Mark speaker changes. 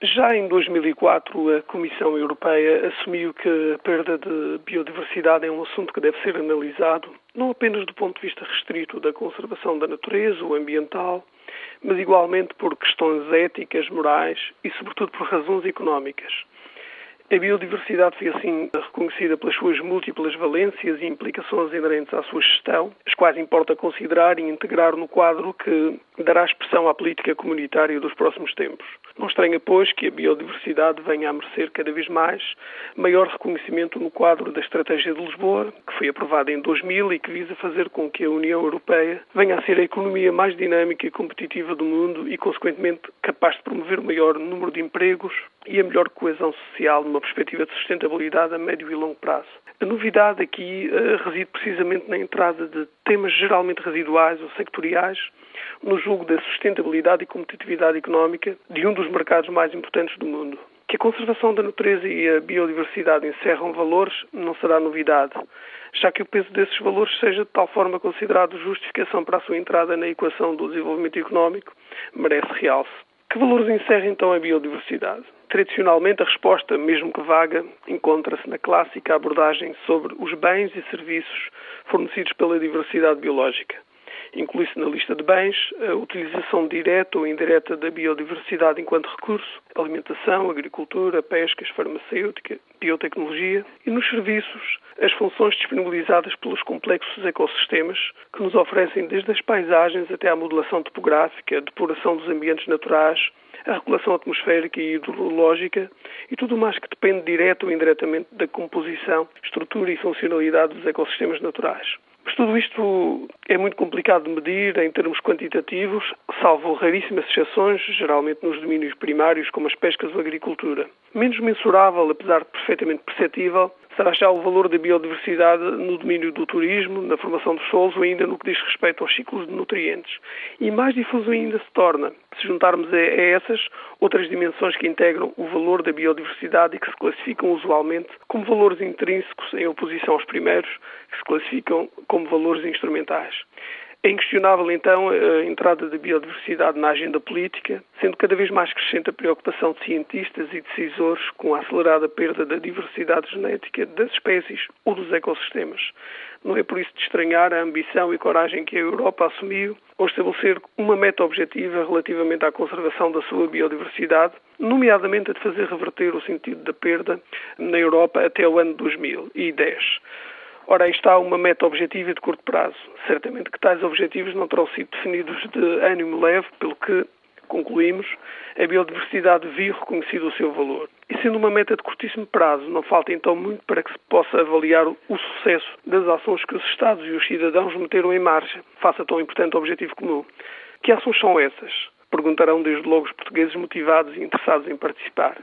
Speaker 1: Já em 2004, a Comissão Europeia assumiu que a perda de biodiversidade é um assunto que deve ser analisado não apenas do ponto de vista restrito da conservação da natureza, o ambiental, mas igualmente por questões éticas, morais e, sobretudo, por razões económicas. A biodiversidade foi assim reconhecida pelas suas múltiplas valências e implicações inerentes à sua gestão, as quais importa considerar e integrar no quadro que dará expressão à política comunitária dos próximos tempos. Não estranha, pois, que a biodiversidade venha a merecer cada vez mais maior reconhecimento no quadro da Estratégia de Lisboa, que foi aprovada em 2000 e que visa fazer com que a União Europeia venha a ser a economia mais dinâmica e competitiva do mundo e, consequentemente, capaz de promover o maior número de empregos e a melhor coesão social numa perspectiva de sustentabilidade a médio e longo prazo. A novidade aqui uh, reside precisamente na entrada de temas geralmente residuais ou sectoriais no julgo da sustentabilidade e competitividade económica de um dos mercados mais importantes do mundo. Que a conservação da natureza e a biodiversidade encerram valores não será novidade, já que o peso desses valores seja de tal forma considerado justificação para a sua entrada na equação do desenvolvimento económico, merece realce. Que valores encerra então a biodiversidade? Tradicionalmente, a resposta, mesmo que vaga, encontra-se na clássica abordagem sobre os bens e serviços fornecidos pela diversidade biológica. Inclui-se na lista de bens a utilização direta ou indireta da biodiversidade enquanto recurso, alimentação, agricultura, pescas, farmacêutica, biotecnologia e nos serviços as funções disponibilizadas pelos complexos ecossistemas que nos oferecem desde as paisagens até à modelação topográfica, depuração dos ambientes naturais, a regulação atmosférica e hidrológica e tudo mais que depende direto ou indiretamente da composição, estrutura e funcionalidade dos ecossistemas naturais. Mas tudo isto é muito complicado de medir em termos quantitativos, salvo raríssimas exceções, geralmente nos domínios primários, como as pescas ou a agricultura. Menos mensurável, apesar de perfeitamente perceptível, será já o valor da biodiversidade no domínio do turismo, na formação dos solos ou ainda no que diz respeito aos ciclos de nutrientes. E mais difuso ainda se torna, se juntarmos a, essas outras dimensões que integram o valor da biodiversidade e que se classificam usualmente como valores intrínsecos em oposição aos primeiros, que se classificam como valores instrumentais. É inquestionável, então, a entrada da biodiversidade na agenda política, sendo cada vez mais crescente a preocupação de cientistas e decisores com a acelerada perda da diversidade genética das espécies ou dos ecossistemas. Não é por isso de estranhar a ambição e coragem que a Europa assumiu ao estabelecer uma meta objetiva relativamente à conservação da sua biodiversidade, nomeadamente a de fazer reverter o sentido da perda na Europa até o ano 2010. Ora, aí está uma meta objetiva de curto prazo. Certamente que tais objetivos não terão sido definidos de ânimo leve, pelo que concluímos, a biodiversidade viu reconhecido o seu valor. E sendo uma meta de curtíssimo prazo, não falta então muito para que se possa avaliar o sucesso das ações que os Estados e os cidadãos meteram em marcha, face a tão importante objetivo comum. Que ações são essas? Perguntarão desde logo os portugueses motivados e interessados em participar.